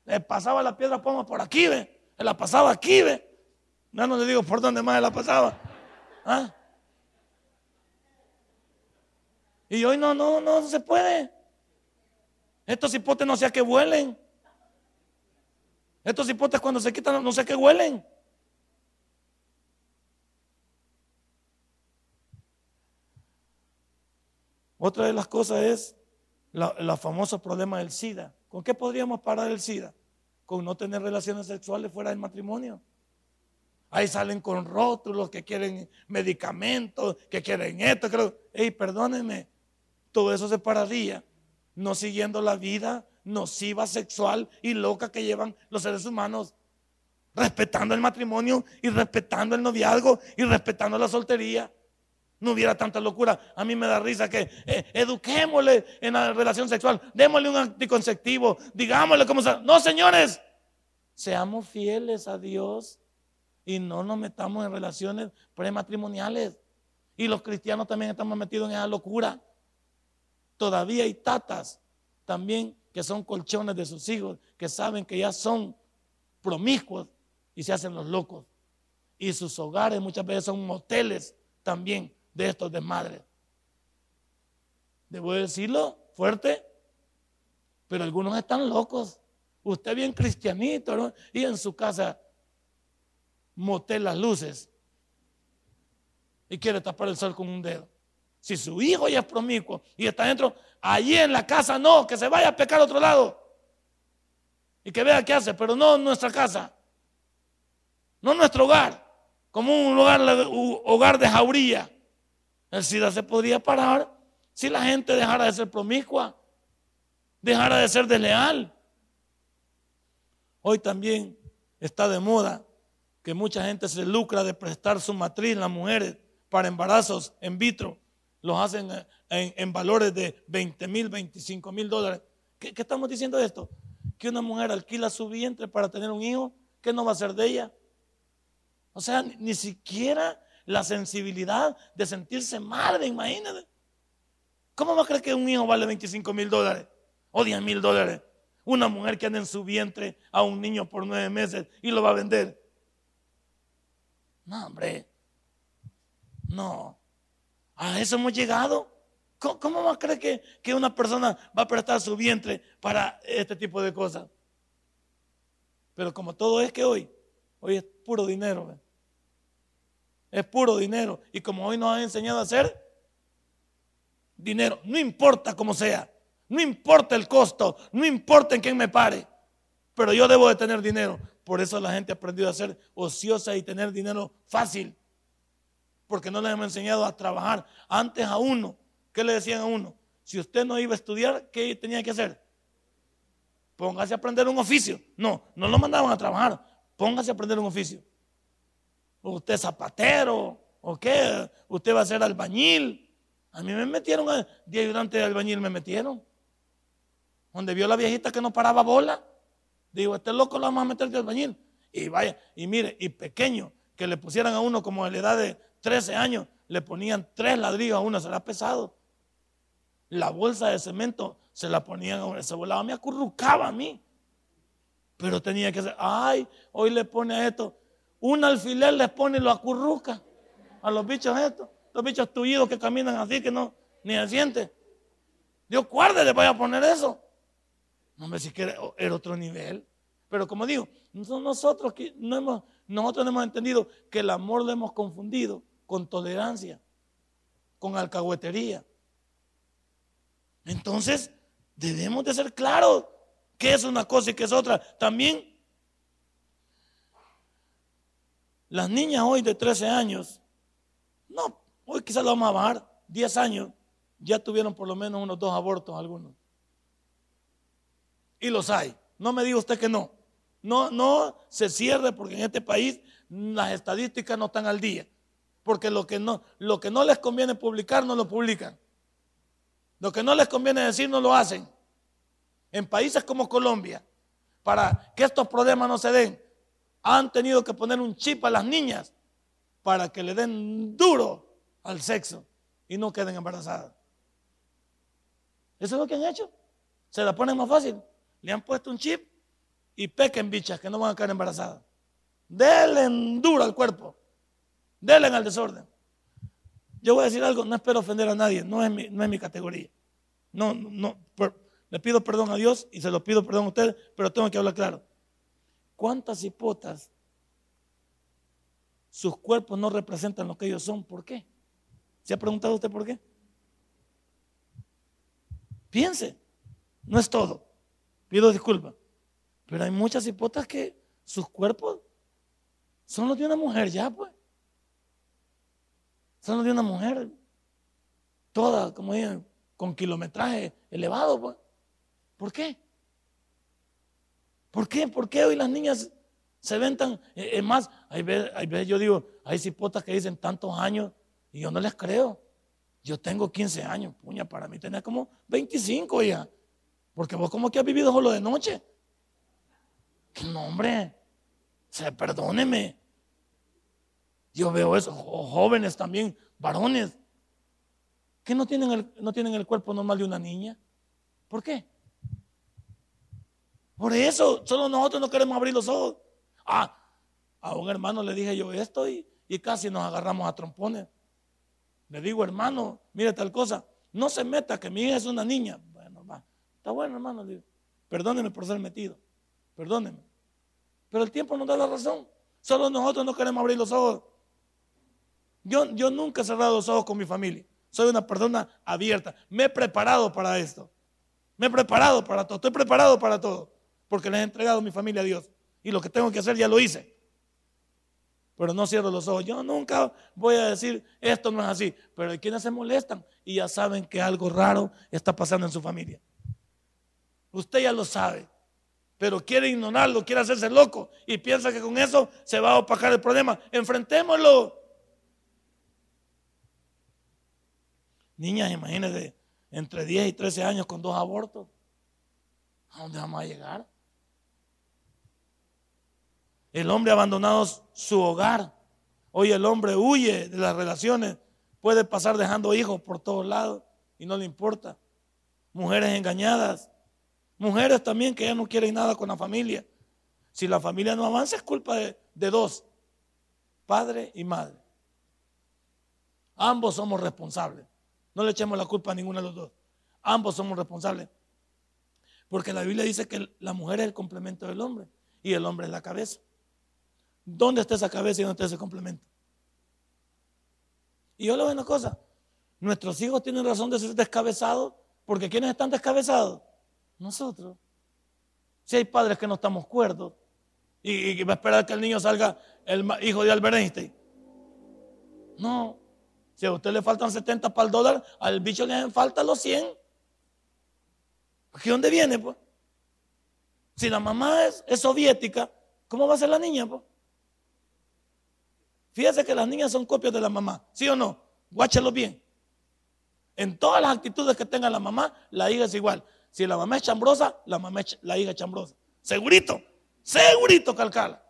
Le pasaba la piedra por aquí, ve. Se la pasaba aquí, ve. Ya no le digo por dónde más la pasaba. ¿Ah? Y hoy no, no, no se puede. Estos hipotes no sé a qué huelen. Estos hipotes cuando se quitan no sé a qué huelen. Otra de las cosas es la, famoso problema del SIDA. ¿Con qué podríamos parar el SIDA? Con no tener relaciones sexuales fuera del matrimonio. Ahí salen con rótulos que quieren medicamentos, que quieren esto. Creo. Ey, perdónenme, todo eso se pararía no siguiendo la vida nociva, sexual y loca que llevan los seres humanos, respetando el matrimonio y respetando el noviazgo y respetando la soltería no hubiera tanta locura. A mí me da risa que eh, eduquémosle en la relación sexual, démosle un anticonceptivo, digámosle cómo se... No, señores, seamos fieles a Dios y no nos metamos en relaciones prematrimoniales. Y los cristianos también estamos metidos en esa locura. Todavía hay tatas también que son colchones de sus hijos, que saben que ya son promiscuos y se hacen los locos. Y sus hogares muchas veces son moteles también de estos desmadres. Debo decirlo fuerte, pero algunos están locos. Usted bien cristianito, ¿no? Y en su casa motel las luces y quiere tapar el sol con un dedo. Si su hijo ya es promiscuo y está dentro, allí en la casa no, que se vaya a pecar a otro lado y que vea qué hace, pero no en nuestra casa, no en nuestro hogar, como un lugar, hogar de jauría. El SIDA se podría parar si la gente dejara de ser promiscua, dejara de ser desleal. Hoy también está de moda que mucha gente se lucra de prestar su matriz, las mujeres, para embarazos en vitro. Los hacen en, valores de 20 mil, 25 mil dólares. ¿Qué, ¿Qué, estamos diciendo de esto? Que una mujer alquila su vientre para tener un hijo. ¿Qué no va a ser de ella? O sea, ni siquiera la sensibilidad de sentirse madre, imagínate. ¿Cómo va a creer que un hijo vale 25 mil dólares o 10 mil dólares? Una mujer que anda en su vientre a un niño por nueve meses y lo va a vender. No, hombre. No. A eso hemos llegado. ¿Cómo, va a creer que, que, una persona va a prestar su vientre para este tipo de cosas? Pero como todo es que hoy, hoy es puro dinero. Es puro dinero. Y como hoy nos han enseñado a hacer dinero, no importa cómo sea, no importa el costo, no importa en quién me pare, pero yo debo de tener dinero. Por eso la gente ha aprendido a ser ociosa y tener dinero fácil. Porque no les hemos enseñado a trabajar. Antes a uno, ¿qué le decían a uno? Si usted no iba a estudiar, ¿qué tenía que hacer? Póngase a aprender un oficio. No, no lo mandaban a trabajar. Póngase a aprender un oficio. Usted zapatero, ¿o qué? Usted va a ser albañil. A mí me metieron, de ayudante de albañil me metieron. Donde vio la viejita que no paraba bola. Digo, este loco lo vamos a meter de albañil. Y vaya, y mire, y pequeño, que le pusieran a uno como a la edad de 13 años, le ponían tres ladrillos a uno, será pesado. La bolsa de cemento se la ponían a uno, se volaba, me acurrucaba a mí. Pero tenía que ser, ay, hoy le pone a esto, un alfiler les pone y lo acurruca a los bichos estos, los bichos tullidos que caminan así, que no, ni se siente. Dios guarde, le vaya a poner eso. No me si que era otro nivel. Pero como digo, nosotros, no hemos, nosotros no hemos entendido que el amor lo hemos confundido con tolerancia, con alcahuetería. Entonces, debemos de ser claros qué es una cosa y qué es otra. También, las niñas hoy de 13 años, no, hoy quizás lo vamos a bajar, 10 años, ya tuvieron por lo menos unos dos abortos algunos. Y los hay. No me diga usted que no. No, no se cierre porque en este país las estadísticas no están al día. Porque lo que no, lo que no les conviene publicar, no lo publican. Lo que no les conviene decir, no lo hacen. En países como Colombia, para que estos problemas no se den, han tenido que poner un chip a las niñas para que le den duro al sexo y no queden embarazadas. Eso es lo que han hecho. Se la ponen más fácil le han puesto un chip y pequen bichas que no van a quedar embarazadas. Denle duro al cuerpo. Denle al desorden. Yo voy a decir algo, no espero ofender a nadie, no es mi, no es mi categoría. No, no, le pido perdón a Dios y se lo pido perdón a ustedes, pero tengo que hablar claro. ¿Cuántas hipotas sus cuerpos no representan lo que ellos son? ¿Por qué? ¿Se ha preguntado usted por qué? Piense, no es todo. Pido disculpas. Pero hay muchas hipotas que sus cuerpos son los de una mujer ya, pues. Son los de una mujer. Toda, como digan, con kilometraje elevado, pues. ¿Por qué? ¿Por qué? ¿Por qué hoy las niñas se ven tan... Eh, es más, hay veces, yo digo, hay hipotas que dicen tantos años y yo no les creo. Yo tengo 15 años, puña, para mí tenía como 25 ya. Porque vos como que has vivido solo de noche. No, hombre. Perdóneme. Yo veo eso, jóvenes también, varones, que no tienen, el, no tienen el cuerpo normal de una niña. ¿Por qué? Por eso, solo nosotros no queremos abrir los ojos. Ah, a un hermano le dije yo esto y, casi nos agarramos a trompones. Le digo, hermano, mire tal cosa, no se meta que mi hija es una niña. Está bueno, hermano. Perdóneme por ser metido. Perdóneme. Pero el tiempo nos da la razón. Solo nosotros no queremos abrir los ojos. Yo nunca he cerrado los ojos con mi familia. Soy una persona abierta. Me he preparado para esto. Me he preparado para todo. Estoy preparado para todo. Porque le he entregado mi familia a Dios. Y lo que tengo que hacer ya lo hice. Pero no cierro los ojos. Yo nunca voy a decir esto no es así. Pero hay quienes se molestan y ya saben que algo raro está pasando en su familia. Usted ya lo sabe. Pero quiere ignorarlo, quiere hacerse loco y piensa que con eso se va a opacar el problema. Enfrentémoslo. Niñas, imagínense, entre 10 y 13 años con dos abortos. ¿A dónde vamos a llegar? El hombre abandonado su hogar. Hoy el hombre huye de las relaciones. Puede pasar dejando hijos por todos lados y no le importa. Mujeres engañadas Mujeres también que ya no quieren nada con la familia. Si la familia no avanza es culpa de, de dos, padre y madre. Ambos somos responsables. No le echemos la culpa a ninguno de los dos. Ambos somos responsables. Porque la Biblia dice que la mujer es el complemento del hombre y el hombre es la cabeza. ¿Dónde está esa cabeza y dónde está ese complemento? Y yo le doy una cosa. Nuestros hijos tienen razón de ser descabezados porque ¿quiénes están descabezados? Nosotros. Si hay padres que no estamos cuerdos y, va a esperar que el niño salga el hijo de Albert Einstein. No. Si a usted le faltan 70 para el dólar, al bicho le faltan los 100. ¿De dónde viene, pues? Si la mamá es, soviética, ¿cómo va a ser la niña, pues? Fíjese que las niñas son copias de la mamá, ¿sí o no? Guáchelo bien. En todas las actitudes que tenga la mamá, la hija es igual. Si la mamá es chambrosa, la, mamá la hija es chambrosa. Segurito, segurito calcala.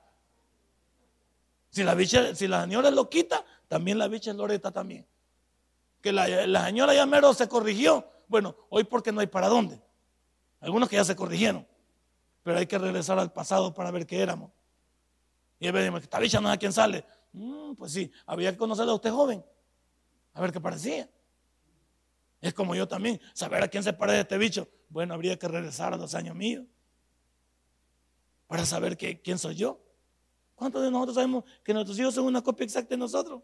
Si la, bicha, si la señora es loquita, también la bicha es loreta también. Que la, la señora ya mero se corrigió. Bueno, hoy porque no hay para dónde. Algunos que ya se corrigieron. Pero hay que regresar al pasado para ver qué éramos. Y que esta bicha no es a quién sale. Mm, pues sí, había que conocerla a usted joven. A ver qué parecía. Es como yo también, saber a quién se parece este bicho. Bueno, habría que regresar a dos años míos para saber quién soy yo. ¿Cuántos de nosotros sabemos que nuestros hijos son una copia exacta de nosotros?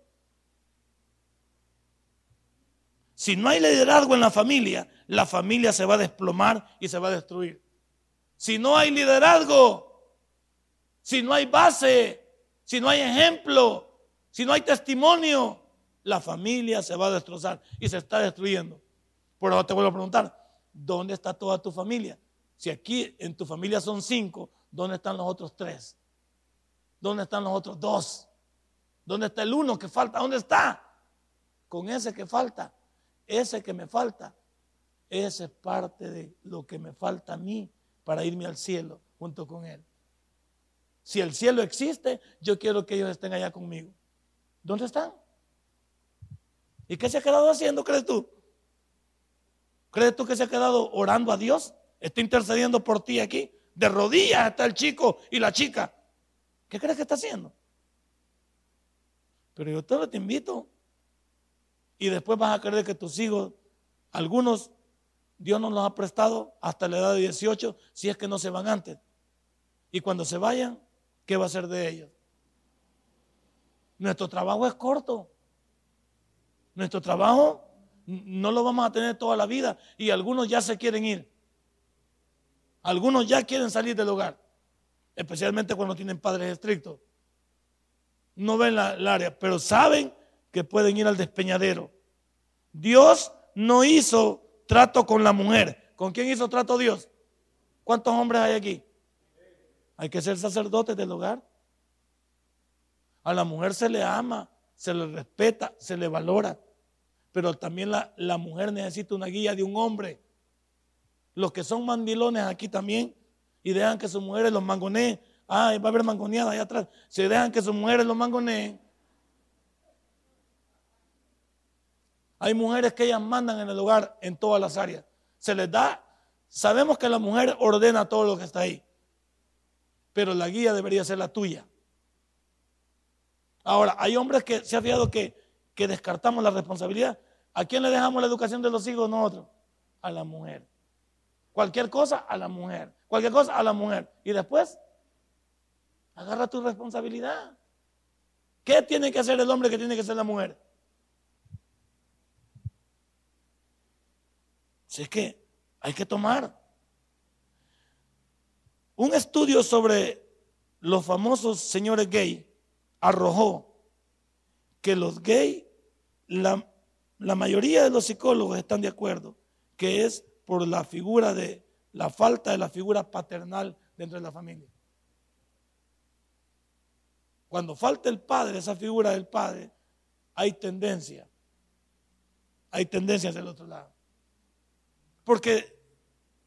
Si no hay liderazgo en la familia, la familia se va a desplomar y se va a destruir. Si no hay liderazgo, si no hay base, si no hay ejemplo, si no hay testimonio, la familia se va a destrozar y se está destruyendo. Por ahora te vuelvo a preguntar, ¿dónde está toda tu familia? Si aquí en tu familia son cinco, ¿dónde están los otros tres? ¿Dónde están los otros dos? ¿Dónde está el uno que falta? ¿Dónde está? Con ese que falta, ese que me falta, ese es parte de lo que me falta a mí para irme al cielo junto con él. Si el cielo existe, yo quiero que ellos estén allá conmigo. ¿Dónde están? ¿Y qué se ha quedado haciendo, crees tú? ¿Crees tú que se ha quedado orando a Dios? Está intercediendo por ti aquí. De rodillas está el chico y la chica. ¿Qué crees que está haciendo? Pero yo te invito. Y después vas a creer que tus hijos, algunos, Dios nos los ha prestado hasta la edad de 18, si es que no se van antes. Y cuando se vayan, ¿qué va a ser de ellos? Nuestro trabajo es corto. Nuestro trabajo no lo vamos a tener toda la vida y algunos ya se quieren ir. Algunos ya quieren salir del hogar, especialmente cuando tienen padres estrictos. No ven la, el área, pero saben que pueden ir al despeñadero. Dios no hizo trato con la mujer. ¿Con quién hizo trato Dios? ¿Cuántos hombres hay aquí? Hay que ser sacerdotes del hogar. A la mujer se le ama, se le respeta, se le valora pero también la, mujer necesita una guía de un hombre. Los que son mandilones aquí también y dejan que sus mujeres los mangoneen. Ah, va a haber mangoneada allá atrás. Se dejan que sus mujeres los mangoneen. Hay mujeres que ellas mandan en el hogar en todas las áreas. Se les da, sabemos que la mujer ordena todo lo que está ahí, pero la guía debería ser la tuya. Ahora, hay hombres que se ha fijado que que descartamos la responsabilidad. ¿A quién le dejamos la educación de los hijos nosotros? A la mujer. Cualquier cosa a la mujer. Cualquier cosa a la mujer. Y después, agarra tu responsabilidad. ¿Qué tiene que hacer el hombre que tiene que ser la mujer? Si es que hay que tomar un estudio sobre los famosos señores gay arrojó que los gays la, mayoría de los psicólogos están de acuerdo que es por la figura de la falta de la figura paternal dentro de la familia. Cuando falta el padre, esa figura del padre, hay tendencia. Hay tendencias del otro lado. Porque,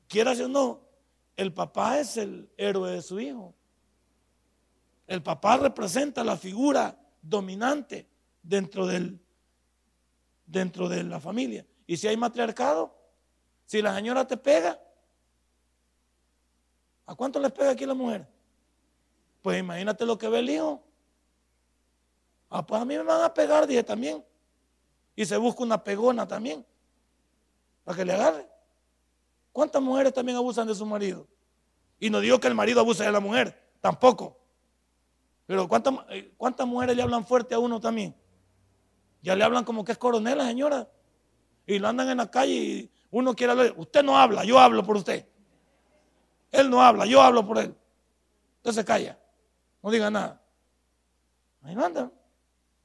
quieras o no, el papá es el héroe de su hijo. El papá representa la figura dominante dentro del, dentro de la familia. Y si hay matriarcado, si la señora te pega, ¿A cuánto les pega aquí la mujer? Pues imagínate lo que ve el hijo. Ah, pues a mí me van a pegar, dije también. Y se busca una pegona también. Para que le agarre. ¿Cuántas mujeres también abusan de su marido? Y no digo que el marido abuse de la mujer, tampoco. Pero ¿cuántas, eh, ¿cuántas mujeres le hablan fuerte a uno también? Ya le hablan como que es coronel la señora. Y lo andan en la calle y uno quiere hablar. Usted no habla, yo hablo por usted. Él no habla, yo hablo por él. Usted se calla. No diga nada. Ahí no anda.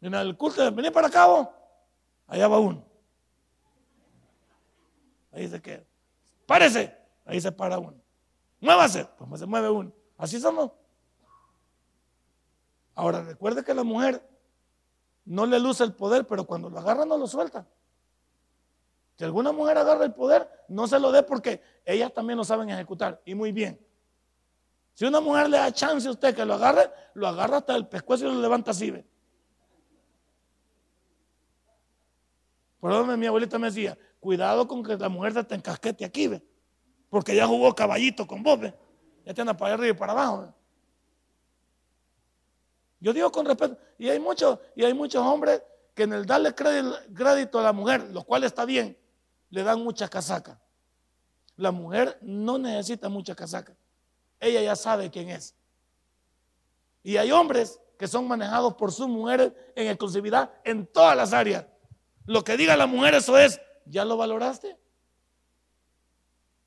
En el culto, vení para acá. Allá va uno. Ahí se queda. Párese. Ahí se para uno. Muévase. Pues se mueve uno. Así somos. Ahora recuerde que la mujer no le luce el poder, pero cuando lo agarra no lo suelta. Si alguna mujer agarra el poder, no se lo dé porque ellas también lo saben ejecutar. Y muy bien. Si una mujer le da chance a usted que lo agarre, lo agarra hasta el pescuezo y lo levanta así. ¿ve? Mi abuelita me decía, cuidado con que la mujer se te encasquete aquí, porque ya jugó caballito con vos, ¿ve? ya te anda para arriba y para abajo. Yo digo con respeto, y hay muchos, y hay muchos hombres que en el darle crédito a la mujer, lo cual está bien, le dan mucha casaca. La mujer no necesita mucha casaca. Ella ya sabe quién es. Y hay hombres que son manejados por sus mujeres en exclusividad en todas las áreas. Lo que diga la mujer, eso es, ¿ya lo valoraste?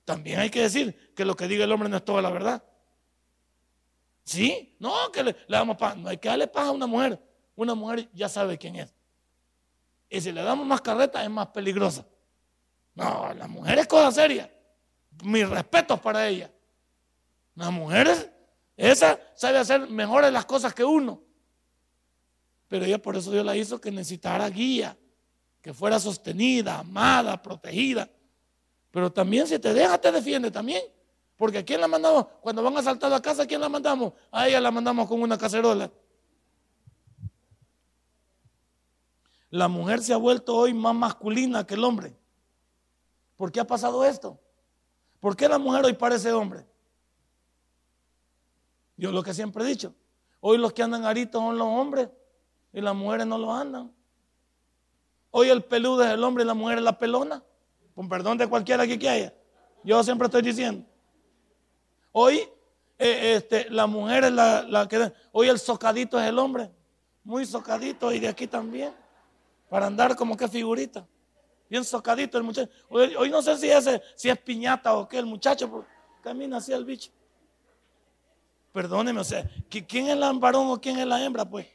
También hay que decir que lo que diga el hombre no es toda la verdad. ¿Sí? No, que le, damos paz. No hay que darle paz a una mujer. Una mujer ya sabe quién es. Y si le damos más carreta es más peligrosa. No, la mujer es cosa seria. Mis respetos para ella. Las mujeres, esa sabe hacer mejores las cosas que uno. Pero ella por eso Dios la hizo que necesitara guía, que fuera sostenida, amada, protegida. Pero también si te deja, te defiende también. Porque ¿a quién la mandamos? Cuando van a saltar la casa, ¿a quién la mandamos? A ella la mandamos con una cacerola. La mujer se ha vuelto hoy más masculina que el hombre. ¿Por qué ha pasado esto? ¿Por qué la mujer hoy parece hombre? Yo lo que siempre he dicho. Hoy los que andan aritos son los hombres y las mujeres no lo andan. Hoy el peludo es el hombre y la mujer es la pelona. Con perdón de cualquiera que haya. Yo siempre estoy diciendo. Hoy eh, este, la mujer es la, que... Hoy el socadito es el hombre. Muy socadito y de aquí también. Para andar como que figurita. Bien socadito el muchacho. Hoy, no sé si, ese, si es piñata o qué, el muchacho camina así el bicho. Perdóneme, o sea, ¿quién es el varón o quién es la hembra, pues?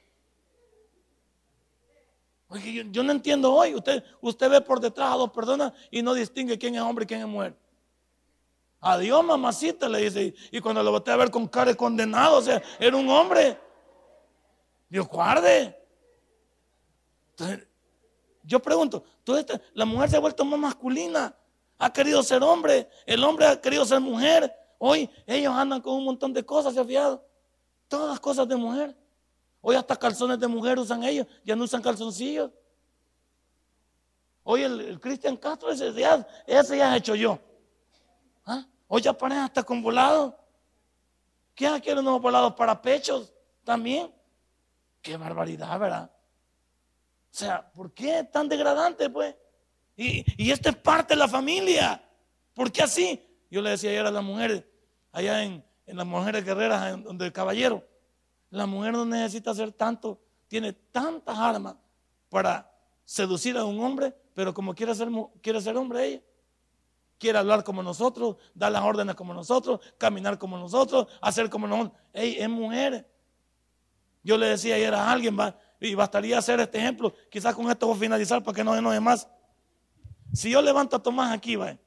Oye, yo, no entiendo hoy. Usted, ve por detrás a dos personas y no distingue quién es hombre y quién es mujer. Adiós, mamacita, le dice. Y cuando lo boté a ver con cara de condenado, o sea, era un hombre. Dios guarde. Entonces, yo pregunto, la mujer se ha vuelto más masculina, ha querido ser hombre, el hombre ha querido ser mujer. Hoy ellos andan con un montón de cosas, ¿se ha fijado? Todas cosas de mujer. Hoy hasta calzones de mujer usan ellos, ya no usan calzoncillos. Hoy el, Cristian Castro, ese ya, ese ya ha hecho yo. ¿Ah? Hoy ya aparecen hasta con volados. ¿Quién quiere unos volados para pechos también? Qué barbaridad, ¿verdad? O sea, ¿por qué tan degradante, pues? Y, y esto es parte de la familia. ¿Por qué así? Yo le decía ayer a las mujeres, allá en, las mujeres guerreras, donde el caballero, la mujer no necesita hacer tanto, tiene tantas armas para seducir a un hombre, pero como quiere ser, quiere ser hombre ella. Quiere hablar como nosotros, dar las órdenes como nosotros, caminar como nosotros, hacer como nosotros. Ey, es mujer. Yo le decía ayer a alguien, y bastaría hacer este ejemplo. Quizás con esto voy a finalizar para que no enoje más. Si yo levanto a Tomás aquí, va.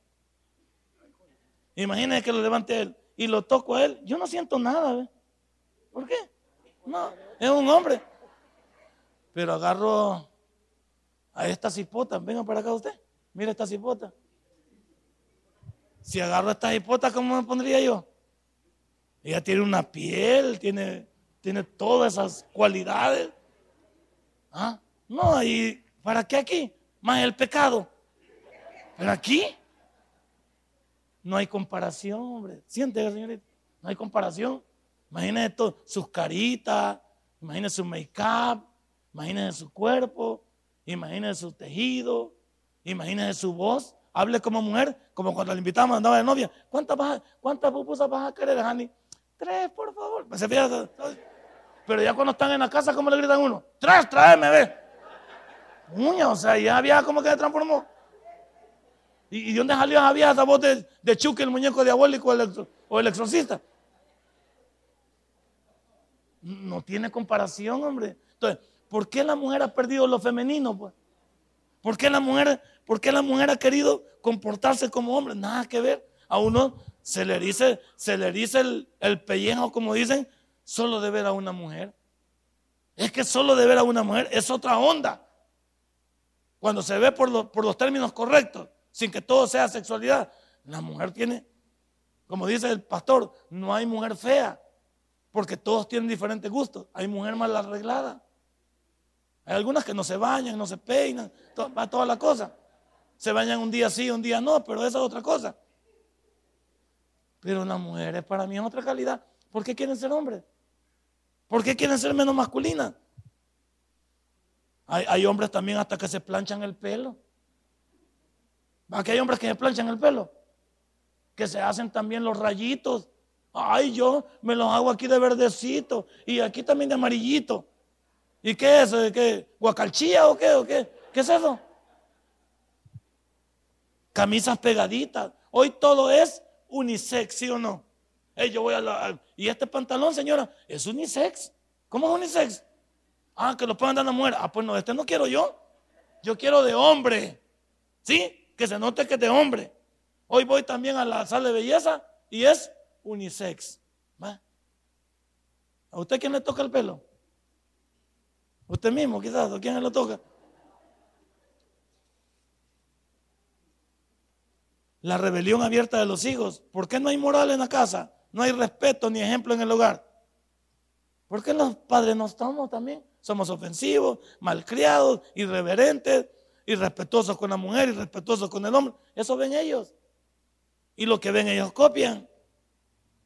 Imagínense que lo levante él y lo toco a él. Yo no siento nada. ¿Por qué? No, es un hombre. Pero agarro a esta cipota. Venga para acá usted. Mira esta cipota. Si agarro a esta cipota, ¿cómo me pondría yo? Ella tiene una piel, tiene, tiene todas esas cualidades. ¿Ah? No, ¿y para qué aquí? Más el pecado. Pero aquí no hay comparación, hombre. Siente, señorita. No hay comparación. Imagínense todo, sus caritas, imagínense su make-up, imagínense su cuerpo, imagínense su tejido, imagínense su voz. Hable como mujer, como cuando la invitamos andaba de novia. ¿Cuántas, cuántas pupusas vas a querer, Hani? Tres, por favor. Pues Pero ya cuando están en la casa, ¿cómo le gritan uno? Tres, tráeme, ve. Muña, o sea, ya había como que se transformó. ¿Y, de dónde salió esa esa voz de, de Chucky, el muñeco diabólico o el exorcista? No tiene comparación, hombre. Entonces, ¿por qué la mujer ha perdido lo femenino? Pues? ¿Por qué la mujer, por qué la mujer ha querido comportarse como hombre? Nada que ver. A uno se le dice, se le dice el, el pellejo, como dicen, solo de ver a una mujer. Es que solo de ver a una mujer es otra onda. Cuando se ve por los términos correctos, sin que todo sea sexualidad, la mujer tiene, como dice el pastor, no hay mujer fea. Porque todos tienen diferentes gustos. Hay mujer mal arreglada. Hay algunas que no se bañan, no se peinan, va toda la cosa. Se bañan un día sí, un día no, pero esa es otra cosa. Pero las mujeres para mí es otra calidad. ¿Por qué quieren ser hombres? ¿Por qué quieren ser menos masculinas? Hay, hay hombres también hasta que se planchan el pelo. Aquí hay hombres que se planchan el pelo. Que se hacen también los rayitos Ay, yo me los hago aquí de verdecito y aquí también de amarillito. ¿Y qué es eso? ¿Qué? ¿Guacalchía o qué? ¿O qué? ¿Qué es eso? Camisas pegaditas. Hoy todo es unisex, ¿sí o no? yo voy a y este pantalón, señora, es unisex. ¿Cómo es unisex? Ah, que lo puedan dar a la. Ah, pues no, este no quiero yo. Yo quiero de hombre. ¿Sí? Que se note que es de hombre. Hoy voy también a la sala de belleza y es unisex. ¿va? ¿A usted quién le toca el pelo? Usted mismo, quizás, ¿a quién le lo toca? La rebelión abierta de los hijos. ¿Por qué no hay moral en la casa? No hay respeto ni ejemplo en el hogar. ¿Por qué los padres no estamos también? Somos ofensivos, malcriados, irreverentes, irrespetuosos con la mujer, irrespetuosos con el hombre. Eso ven ellos. Y lo que ven ellos copian.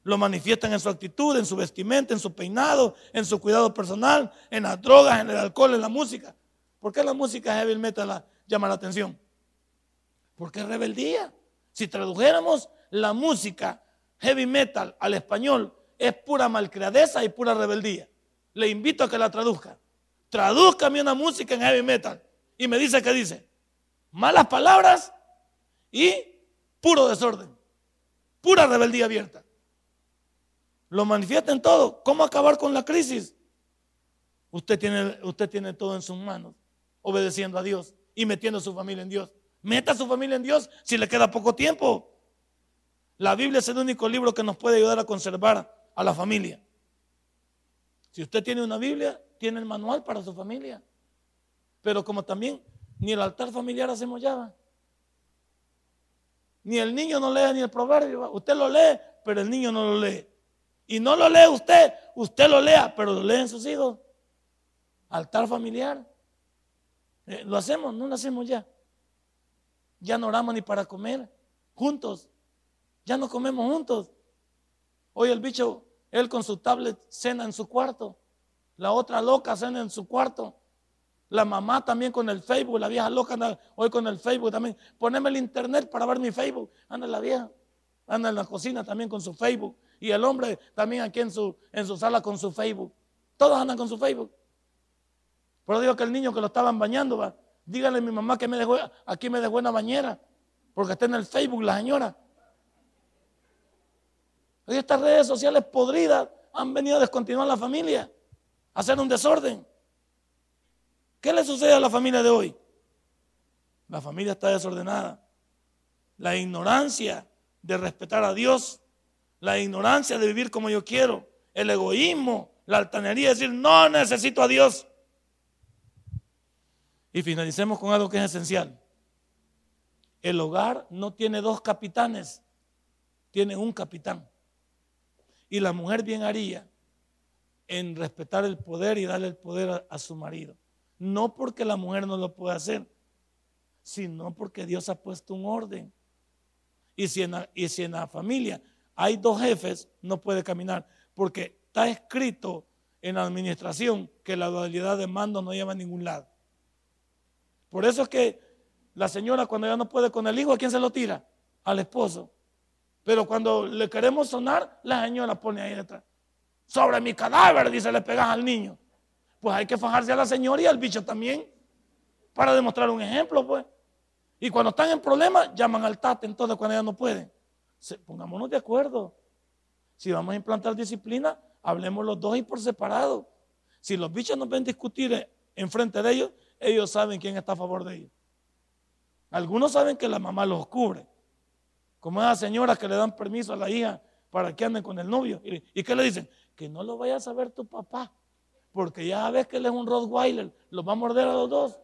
Lo manifiestan en su actitud, en su vestimenta, en su peinado, en su cuidado personal, en las drogas, en el alcohol, en la música. ¿Por qué la música heavy metal llama la atención? Porque es rebeldía. Si tradujéramos la música heavy metal al español, es pura malcriadeza y pura rebeldía. Le invito a que la traduzca. Tradúzcame una música en heavy metal. Y me dice que dice malas palabras y puro desorden. Pura rebeldía abierta. Lo manifiesta en todo. ¿Cómo acabar con la crisis? Usted tiene, usted tiene todo en sus manos, obedeciendo a Dios y metiendo a su familia en Dios. Meta a su familia en Dios si le queda poco tiempo. La Biblia es el único libro que nos puede ayudar a conservar a la familia. Si usted tiene una Biblia, tiene el manual para su familia. Pero como también ni el altar familiar hacemos ya. Ni el niño no lee ni el proverbio. Usted lo lee, pero el niño no lo lee. Y no lo lee usted, usted lo lea, pero lo leen sus hijos. Altar familiar. Eh, lo hacemos, no lo hacemos ya. Ya no oramos ni para comer juntos. Ya no comemos juntos. Hoy el bicho, él con su tablet cena en su cuarto. La otra loca cena en su cuarto. La mamá también con el Facebook. La vieja loca anda hoy con el Facebook también. Poneme el internet para ver mi Facebook. Anda la vieja. Anda en la cocina también con su Facebook. Y el hombre también aquí en su, en su sala con su Facebook. Todos andan con su Facebook. Pero digo que el niño que lo estaban bañando, va, dígale a mi mamá que me dejó, aquí me dejó una bañera, porque está en el Facebook la señora. Y estas redes sociales podridas han venido a descontinuar la familia, a hacer un desorden. ¿Qué le sucede a la familia de hoy? La familia está desordenada. La ignorancia de respetar a Dios la ignorancia de vivir como yo quiero, el egoísmo, la altanería, decir, no necesito a Dios. Y finalicemos con algo que es esencial. El hogar no tiene dos capitanes, tiene un capitán. Y la mujer bien haría en respetar el poder y darle el poder a, su marido. No porque la mujer no lo pueda hacer, sino porque Dios ha puesto un orden. Y si en y si en la familia hay dos jefes, no puede caminar, porque está escrito en la administración que la dualidad de mando no lleva a ningún lado. Por eso es que la señora cuando ya no puede con el hijo, ¿a quién se lo tira? Al esposo. Pero cuando le queremos sonar, la señora pone ahí detrás. Sobre mi cadáver, dice, le pegas al niño. Pues hay que fajarse a la señora y al bicho también, para demostrar un ejemplo, pues. Y cuando están en problemas, llaman al tate, entonces cuando ya no pueden. Pongámonos de acuerdo. Si vamos a implantar disciplina, hablemos los dos y por separado. Si los bichos nos ven discutir enfrente de ellos, ellos saben quién está a favor de ellos. Algunos saben que la mamá los cubre. Como esas señoras que le dan permiso a la hija para que anden con el novio. ¿Y, qué le dicen? Que no lo vayas a ver tu papá. Porque ya ves que él es un Rottweiler, los va a morder a los dos.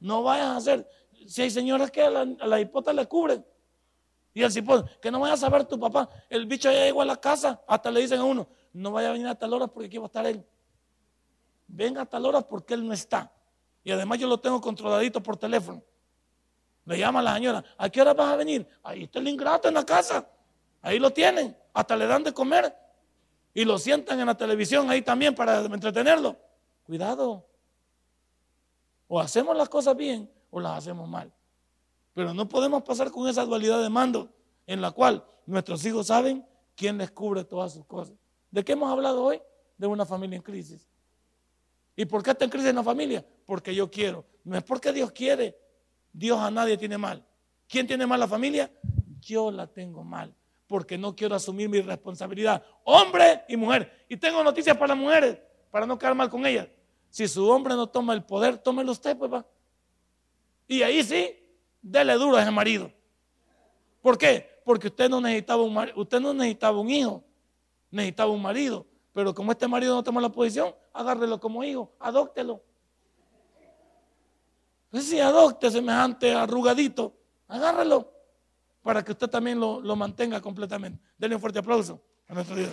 No vayas a hacer. Si hay señoras que a la, hipota le cubren. Y el cipón, que no vayas a ver tu papá. El bicho ya llegó a la casa, hasta le dicen a uno, no vaya a venir a tal hora porque aquí va a estar él. Venga a tal hora porque él no está. Y además yo lo tengo controladito por teléfono. Le llama la señora, ¿a qué hora vas a venir? Ahí está el ingrato en la casa. Ahí lo tienen. Hasta le dan de comer. Y lo sientan en la televisión ahí también para entretenerlo. Cuidado. O hacemos las cosas bien o las hacemos mal. Pero no podemos pasar con esa dualidad de mando en la cual nuestros hijos saben quién les cubre todas sus cosas. ¿De qué hemos hablado hoy? De una familia en crisis. ¿Y por qué está en crisis en la familia? Porque yo quiero. No es porque Dios quiere. Dios a nadie tiene mal. ¿Quién tiene mal la familia? Yo la tengo mal. Porque no quiero asumir mi responsabilidad. Hombre y mujer. Y tengo noticias para las mujeres. Para no quedar mal con ellas. Si su hombre no toma el poder, tómelo usted, pues va. Y ahí sí, dele duro a ese marido. ¿Por qué? Porque usted no necesitaba un, usted no necesitaba un hijo. Necesitaba un marido. Pero como este marido no toma la posición, agárrelo como hijo, adóctelo. Pues si adopte semejante arrugadito, agárrelo para que usted también lo, lo mantenga completamente. Denle un fuerte aplauso a nuestro Dios.